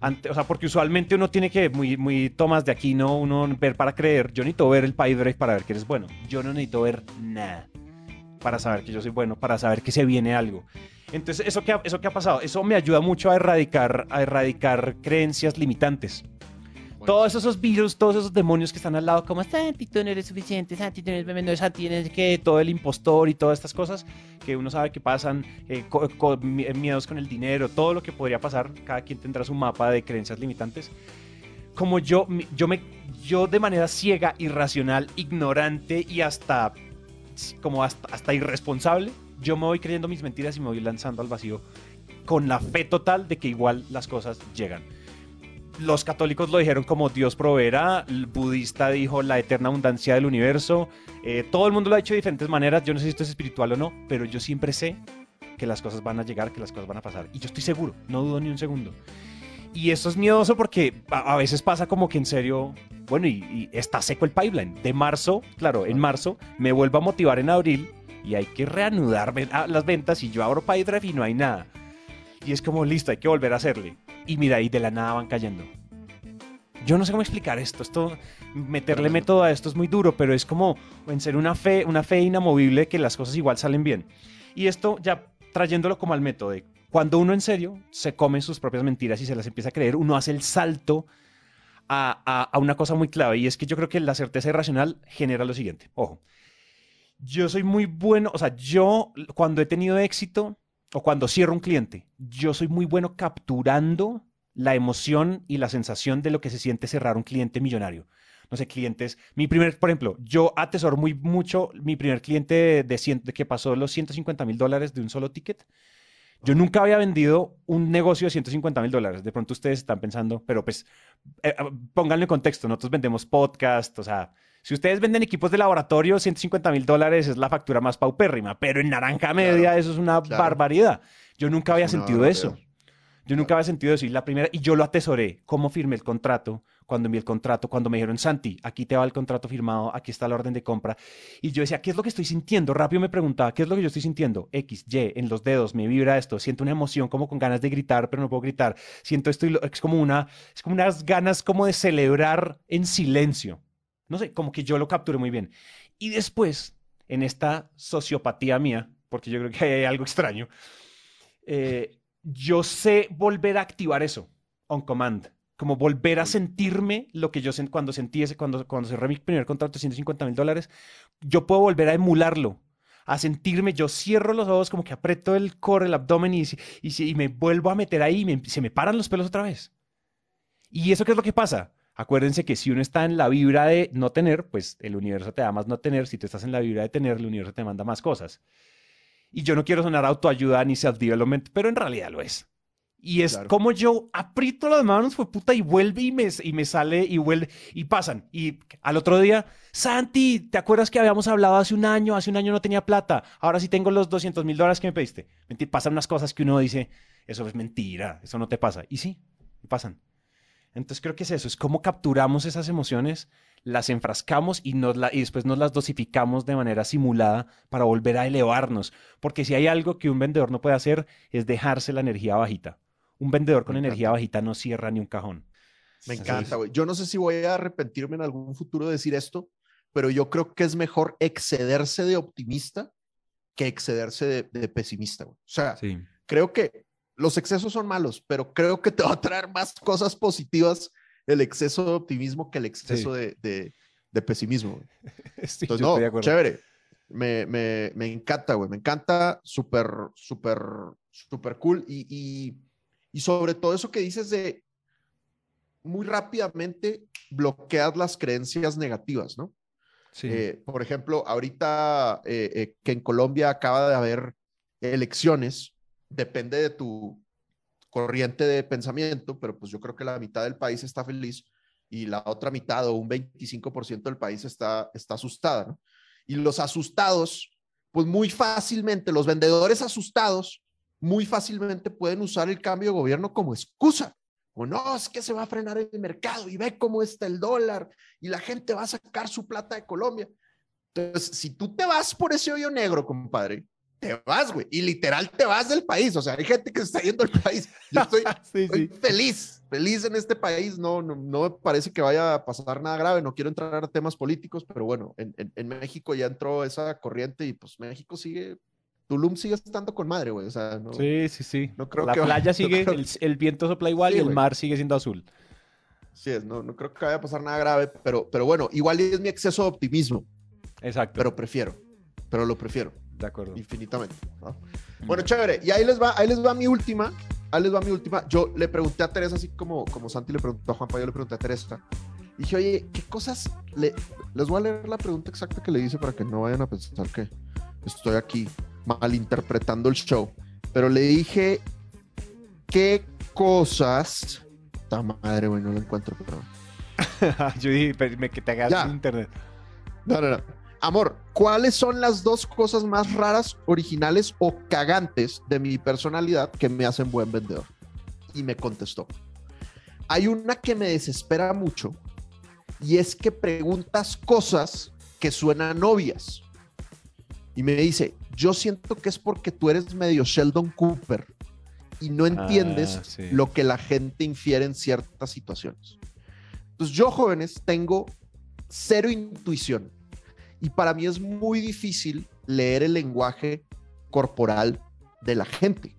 Ante- o sea, porque usualmente uno tiene que, muy, muy Tomás de aquí, ¿no? Uno ver para creer. Yo necesito ver el pipe para ver que eres bueno. Yo no necesito ver nada para saber que yo soy bueno, para saber que se viene algo. Entonces, ¿eso qué, ha, ¿eso qué ha pasado? Eso me ayuda mucho a erradicar, a erradicar creencias limitantes. Todos esos virus, todos esos demonios que están al lado, como Santi, tú no eres suficiente, Santi, tú no eres no, Santi, tienes que todo el impostor y todas estas cosas que uno sabe que pasan, eh, co- co- mi- miedos con el dinero, todo lo que podría pasar, cada quien tendrá su mapa de creencias limitantes. Como yo, yo me, yo de manera ciega, irracional, ignorante y hasta, como hasta, hasta irresponsable, yo me voy creyendo mis mentiras y me voy lanzando al vacío con la fe total de que igual las cosas llegan los católicos lo dijeron como Dios proveerá, el budista dijo la eterna abundancia del universo, eh, todo el mundo lo ha dicho de diferentes maneras, yo no sé si esto es espiritual o no, pero yo siempre sé que las cosas van a llegar, que las cosas van a pasar, y yo estoy seguro, no dudo ni un segundo. Y eso es miedoso porque a, a veces pasa como que en serio, bueno, y, y está seco el pipeline. De marzo, claro, en marzo me vuelvo a motivar en abril y hay que reanudar las ventas y yo abro PyDrive y no hay nada. Y es como, listo, hay que volver a hacerle. Y mira, y de la nada van cayendo. Yo no sé cómo explicar esto. Esto, meterle método a esto es muy duro, pero es como en ser una fe, una fe inamovible que las cosas igual salen bien. Y esto ya trayéndolo como al método cuando uno en serio se come sus propias mentiras y se las empieza a creer, uno hace el salto a, a- a una cosa muy clave. Y es que yo creo que la certeza irracional genera lo siguiente. Ojo. Yo soy muy bueno, o sea, yo cuando he tenido éxito o cuando cierro un cliente, yo soy muy bueno capturando la emoción y la sensación de lo que se siente cerrar un cliente millonario. No sé, clientes. Mi primer, por ejemplo, yo atesoro muy mucho mi primer cliente de, que pasó los 150 mil dólares de un solo ticket. Yo nunca había vendido un negocio de 150 mil dólares. De pronto ustedes están pensando, pero pues eh, eh, pónganlo en contexto. Nosotros vendemos podcast, o sea, si ustedes venden equipos de laboratorio, 150 mil dólares es la factura más paupérrima, pero en naranja media eso es una claro. barbaridad. Yo nunca había sentido eso. Yo nunca había sentido eso. Y la primera, y yo lo atesoré. ¿Cómo firmé el contrato? Cuando envié el contrato, cuando me dijeron, Santi, aquí te va el contrato firmado, aquí está la orden de compra. Y yo decía, ¿qué es lo que estoy sintiendo? Rápido me preguntaba, ¿qué es lo que yo estoy sintiendo? X, Y, en los dedos, me vibra esto. Siento una emoción como con ganas de gritar, pero no puedo gritar. Siento esto y lo- es como una, es como unas ganas como de celebrar en silencio. No sé, como que yo lo capturé muy bien. Y después, en esta sociopatía mía, porque yo creo que hay algo extraño, eh, yo sé volver a activar eso on command. Como volver a sentirme lo que yo cuando sentí ese, cuando, cuando cerré mi primer contrato de 150 mil dólares, yo puedo volver a emularlo, a sentirme, yo cierro los ojos, como que aprieto el core, el abdomen y, y me vuelvo a meter ahí y me- se me paran los pelos otra vez. ¿Y eso qué es lo que pasa? Acuérdense que si uno está en la vibra de no tener, pues el universo te da más no tener. Si tú estás en la vibra de tener, el universo te manda más cosas. Y yo no quiero sonar autoayuda ni self-development, pero en realidad lo es. Y es Claro. como yo aprieto las manos, fue puta, y vuelve y me, y me sale y vuelve y pasan. Y al otro día, Santi, ¿te acuerdas que habíamos hablado hace un año? Hace un año no tenía plata. Ahora sí tengo los 200 mil dólares que me pediste. Mentira, pasan unas cosas que uno dice, eso es mentira, eso no te pasa. Y sí, pasan. Entonces creo que es eso, es cómo capturamos esas emociones, las enfrascamos y, nos la, y después nos las dosificamos de manera simulada para volver a elevarnos. Porque si hay algo que un vendedor no puede hacer es dejarse la energía bajita. Un vendedor con Me energía encanta. bajita no cierra ni un cajón. Me encanta, güey. Yo no sé si voy a arrepentirme en algún futuro de decir esto, pero yo creo que es mejor excederse de optimista que excederse de, de pesimista, güey. O sea, Sí. creo que los excesos son malos, pero creo que te va a traer más cosas positivas el exceso de optimismo que el exceso de, de- de pesimismo. Sí, Entonces, no, de chévere. Me, me, me encanta, güey. Me encanta, súper, súper, súper cool. Y, y, y sobre todo eso que dices de muy rápidamente bloquear las creencias negativas, ¿no? Sí. Eh, por ejemplo, ahorita eh, eh, que en Colombia acaba de haber elecciones, depende de tu corriente de pensamiento, pero pues yo creo que la mitad del país está feliz y la otra mitad o un 25% del país está, está asustada, ¿no? Y los asustados, pues muy fácilmente, los vendedores asustados, muy fácilmente pueden usar el cambio de gobierno como excusa. O no, es que se va a frenar el mercado y ve cómo está el dólar y la gente va a sacar su plata de Colombia. Entonces, si tú te vas por ese hoyo negro, compadre, te vas, güey. Y literal te vas del país. O sea, hay gente que se está yendo del país. Yo estoy, Sí, estoy sí. feliz, feliz en este país. No, no, no me parece que vaya a pasar nada grave. No quiero entrar a temas políticos, pero bueno, en, en- en México ya entró esa corriente y pues México sigue, Tulum sigue estando con madre, güey. O sea, no. Sí, sí, sí. No creo la que playa sigue, creo- el, el viento sopla igual Sí, y el güey. mar sigue siendo azul. Sí es, no, no creo que vaya a pasar nada grave, pero, pero bueno, igual es mi exceso de optimismo, Exacto. pero prefiero, pero lo prefiero de acuerdo. infinitamente. ¿no? Bueno, chévere. Y ahí les va, ahí les va mi última. Ahí les va mi última. Yo le pregunté a Teresa, así como, como Santi le preguntó a Juanpa, yo le pregunté a Teresa. Dije, oye, ¿qué cosas le... Les voy a leer la pregunta exacta que le hice para que no vayan a pensar que estoy aquí malinterpretando el show. Pero le dije, ¿qué cosas... Ta madre, güey, no lo encuentro, pero... Yo dije, pero me, que te hagas Ya. internet. No, no, no. Amor, ¿cuáles son las dos cosas más raras, originales o cagantes de mi personalidad que me hacen buen vendedor? Y me contestó. Hay una que me desespera mucho y es que preguntas cosas que suenan obvias. Y me dice, yo siento que es porque tú eres medio Sheldon Cooper y no entiendes Ah, sí. lo que la gente infiere en ciertas situaciones. Entonces yo, jóvenes, tengo cero intuición y para mí es muy difícil leer el lenguaje corporal de la gente.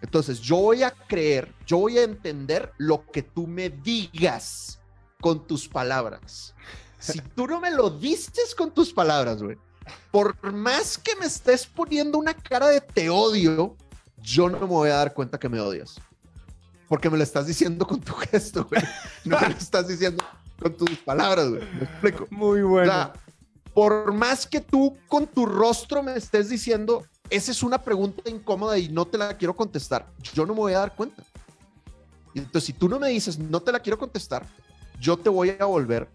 Entonces yo voy a creer, yo voy a entender lo que tú me digas con tus palabras. Si tú no me lo dices con tus palabras, güey, por más que me estés poniendo una cara de te odio, yo no me voy a dar cuenta que me odias. Porque me lo estás diciendo con tu gesto, güey. No me lo estás diciendo con tus palabras, güey. Me explico. Muy O bueno. sea, por más que tú con tu rostro me estés diciendo, esa es una pregunta incómoda y no te la quiero contestar, yo no me voy a dar cuenta. Entonces, si tú no me dices, no te la quiero contestar, yo te voy a volver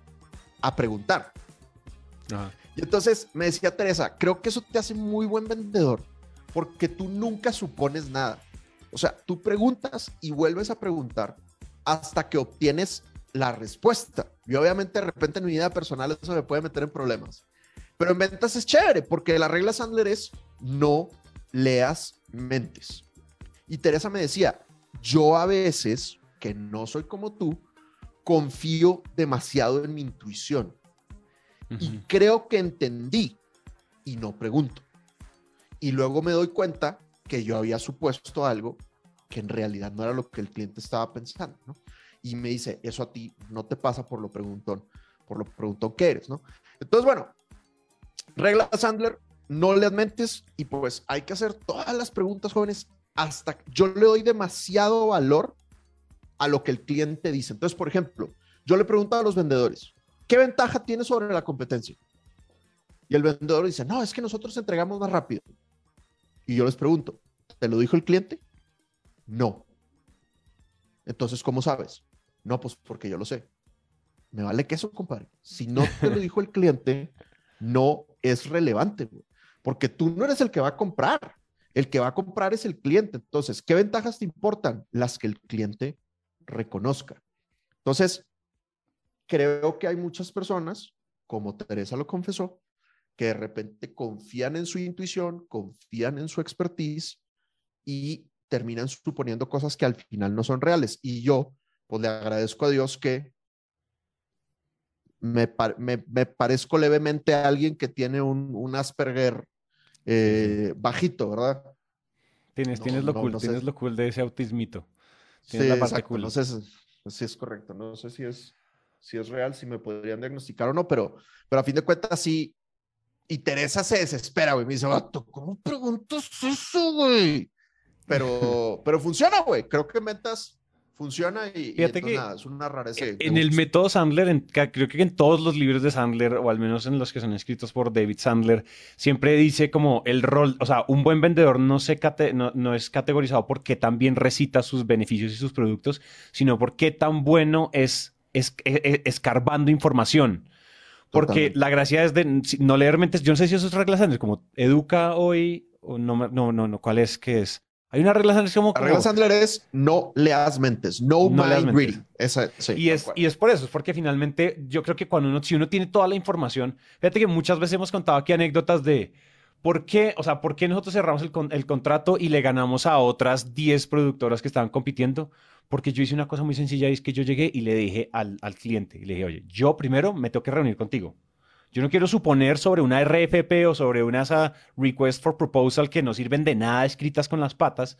a preguntar. Ajá. Y entonces me decía Teresa, creo que eso te hace muy buen vendedor porque tú nunca supones nada. O sea, tú preguntas y vuelves a preguntar hasta que obtienes la respuesta. Y obviamente de repente en mi vida personal eso me puede meter en problemas. Pero en ventas es chévere porque la regla Sandler es no leas mentes. Y Teresa me decía, yo a veces, que no soy como tú, confío demasiado en mi intuición y creo que entendí y no pregunto. Y luego me doy cuenta que yo había supuesto algo que en realidad no era lo que el cliente estaba pensando, ¿no? Y me dice, eso a ti no te pasa por lo preguntón, por lo preguntón que eres, ¿no? Entonces, bueno, regla Sandler, no le mentes y pues hay que hacer todas las preguntas jóvenes hasta yo le doy demasiado valor a lo que el cliente dice. Entonces, por ejemplo, yo le pregunto a los vendedores, ¿qué ventaja tiene sobre la competencia? Y el vendedor dice, no, es que nosotros entregamos más rápido. Y yo les pregunto, ¿te lo dijo el cliente? No. Entonces, ¿cómo sabes? No, pues porque yo lo sé. Me vale que eso, compadre. Si no te lo dijo el cliente, no es relevante, porque tú no eres el que va a comprar. El que va a comprar es el cliente. Entonces, ¿qué ventajas te importan? Las que el cliente reconozca. Entonces, creo que hay muchas personas, como Teresa lo confesó, que de repente confían en su intuición, confían en su expertise y terminan suponiendo cosas que al final no son reales. Y yo, pues le agradezco a Dios que me, me- me parezco levemente a alguien que tiene un, un Asperger eh, bajito, ¿verdad? Tienes, No, tienes lo no, cool, no sé. tienes lo cool de ese autismito. Sí, la parte exacto. cool. No sé si, es correcto, no sé si es, si es real, si me podrían diagnosticar o no, pero, pero a fin de cuentas sí. Y Teresa se desespera, güey. Me dice, "Vato, ¿cómo preguntas eso, güey? Pero, pero funciona, güey. Creo que en ventas funciona y, y entonces que nada, es una rareza. En el método Sandler, en creo que en todos los libros de Sandler, o al menos en los que son escritos por David Sandler, siempre dice como el rol, o sea, un buen vendedor no, se cate- no, no es categorizado por qué tan bien recita sus beneficios y sus productos, sino por qué tan bueno es, es- e- e- escarbando información. Porque Totalmente. la gracia es de no leer mentes. Yo no sé si eso es regla Sandler, como educa hoy, o no, no, no, no, ¿cuál es? ¿Qué es? Hay una regla Sandler como... La regla Sandler es no leas mentes, no, No mind reading. Esa, sí, Y es, y es por eso, es porque finalmente yo creo que cuando uno, si uno tiene toda la información, fíjate que muchas veces hemos contado aquí anécdotas de, ¿por qué, o sea, ¿por qué nosotros cerramos el, con- el contrato y le ganamos a otras 10 productoras que estaban compitiendo? Porque yo hice una cosa muy sencilla y es que yo llegué y le dije al, al cliente, y le dije, oye, yo primero me tengo que reunir contigo. Yo no quiero suponer sobre una RFP o sobre unas ah, Request for Proposal que no sirven de nada escritas con las patas.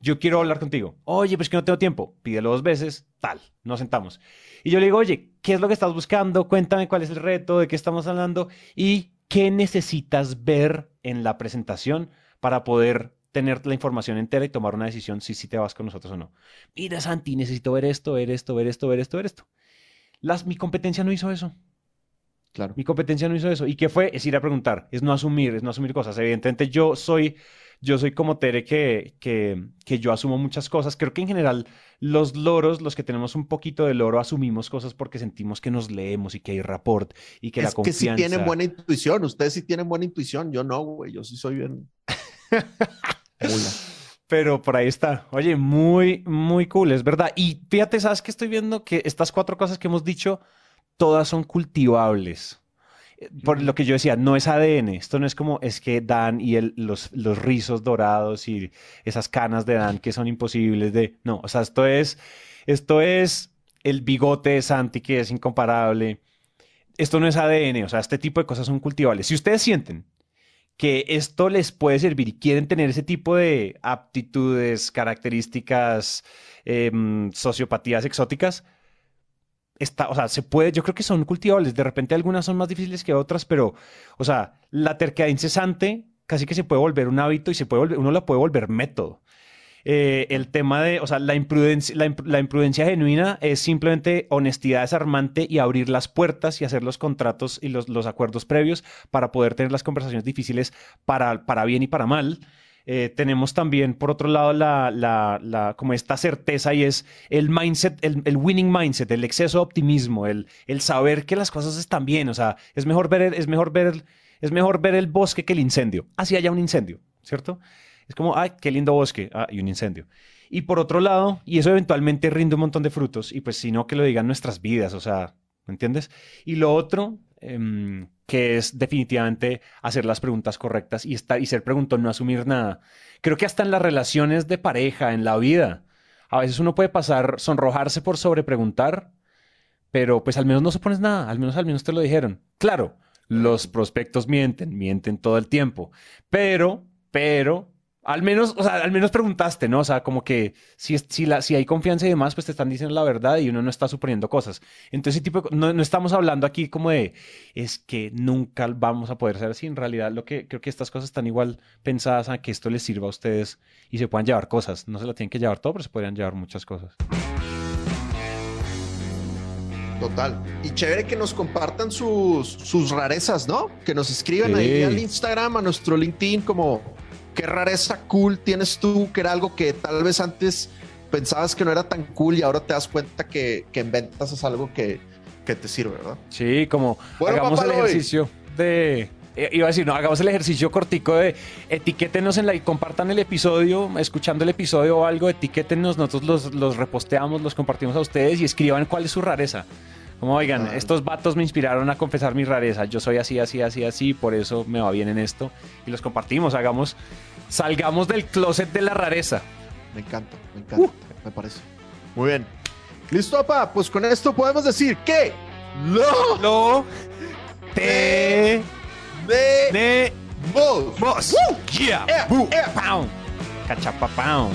Yo quiero hablar contigo. Oye, pues que no tengo tiempo. Pídelo dos veces, tal. Nos sentamos. Y yo le digo, oye, ¿qué es lo que estás buscando? Cuéntame cuál es el reto, de qué estamos hablando y qué necesitas ver en la presentación para poder tener la información entera y tomar una decisión si, si te vas con nosotros o no. Mira, Santi, necesito ver esto, ver esto, ver esto, ver esto, ver esto. Mi competencia no hizo eso. Claro. Mi competencia no hizo eso. ¿Y qué fue? Es ir a preguntar, es no asumir, es no asumir cosas. Evidentemente yo soy, yo soy como Tere que, que, que yo asumo muchas cosas. Creo que en general los loros, los que tenemos un poquito de loro, asumimos cosas porque sentimos que nos leemos y que hay rapport y que la es que sí confianza... tienen buena intuición. Ustedes sí tienen buena intuición. Yo no, güey. Yo sí soy bien. Pero por ahí está. Oye, muy, muy cool, es verdad. Y fíjate, ¿sabes qué estoy viendo? Que estas cuatro cosas que hemos dicho, todas son cultivables. Eh, Por lo que yo decía, no es ADN. Esto no es como, es que Dan y el, los, los rizos dorados y esas canas de Dan que son imposibles de... No, o sea, esto es, esto es el bigote de Santi que es incomparable. Esto no es ADN, o sea, este tipo de cosas son cultivables. Si ustedes sienten que esto les puede servir y quieren tener ese tipo de aptitudes, características, em, sociopatías exóticas, está, o sea, se puede, yo creo que son cultivables. De repente algunas son más difíciles que otras, pero, o sea, la terquedad incesante casi que se puede volver un hábito y se puede volver, uno la puede volver método. Eh, el tema de, o sea, la imprudencia, la, la imprudencia genuina es simplemente honestidad desarmante y abrir las puertas y hacer los contratos y los, los acuerdos previos para poder tener las conversaciones difíciles para, para bien y para mal. Eh, tenemos también, por otro lado, la, la, la- como esta certeza y es el mindset, el, el winning mindset, el exceso de optimismo, el, el saber que las cosas están bien. O sea, es mejor ver el, es mejor ver es mejor ver el bosque que el incendio. Así haya un incendio, ¿cierto? Es como, ay, qué lindo bosque, ah, y un incendio. Y por otro lado, y eso eventualmente rinde un montón de frutos, y pues si no, que lo digan nuestras vidas, o sea, ¿me entiendes? Y lo otro, em, que es definitivamente hacer las preguntas correctas y, estar, y ser preguntón, no asumir nada. Creo que hasta en las relaciones de pareja, en la vida, a veces uno puede pasar, sonrojarse por sobrepreguntar, pero pues al menos no supones nada, al menos al menos te lo dijeron. Claro, los prospectos mienten, mienten todo el tiempo, pero, pero, al menos, o sea, al menos preguntaste, ¿no? O sea, como que si, si, la, si hay confianza y demás, pues te están diciendo la verdad y uno no está suponiendo cosas. Entonces, ese tipo de no, no estamos hablando aquí como de, es que nunca vamos a poder ser así. En realidad, lo que creo que estas cosas están igual pensadas a que esto les sirva a ustedes y se puedan llevar cosas. No se lo tienen que llevar todo, pero se podrían llevar muchas cosas. Total. Y chévere que nos compartan sus, sus rarezas, ¿no? Que nos escriban ahí al Instagram, a nuestro LinkedIn, como qué rareza cool tienes tú, que era algo que tal vez antes pensabas que no era tan cool y ahora te das cuenta que, que en ventas es algo que, que te sirve, ¿verdad? Sí, como Bueno, hagamos el papá, ejercicio de. eh, Iba a decir, no, hagamos el ejercicio cortico de etiquétenos en la y compartan el episodio, escuchando el episodio o algo, etiquétenos, nosotros los, los reposteamos, los compartimos a ustedes y escriban cuál es su rareza. Como, oigan, Ah. estos vatos me inspiraron a confesar mi rareza. Yo soy así, así, así, así, por eso me va bien en esto. Y los compartimos, hagamos, salgamos del closet de la rareza. Me encanta, me encanta, me parece. Muy bien. Listo, papá. Pues con esto podemos decir que lo Lo te de ne vos. Boss. Yeah. Ea. Pound. Cachapa pound.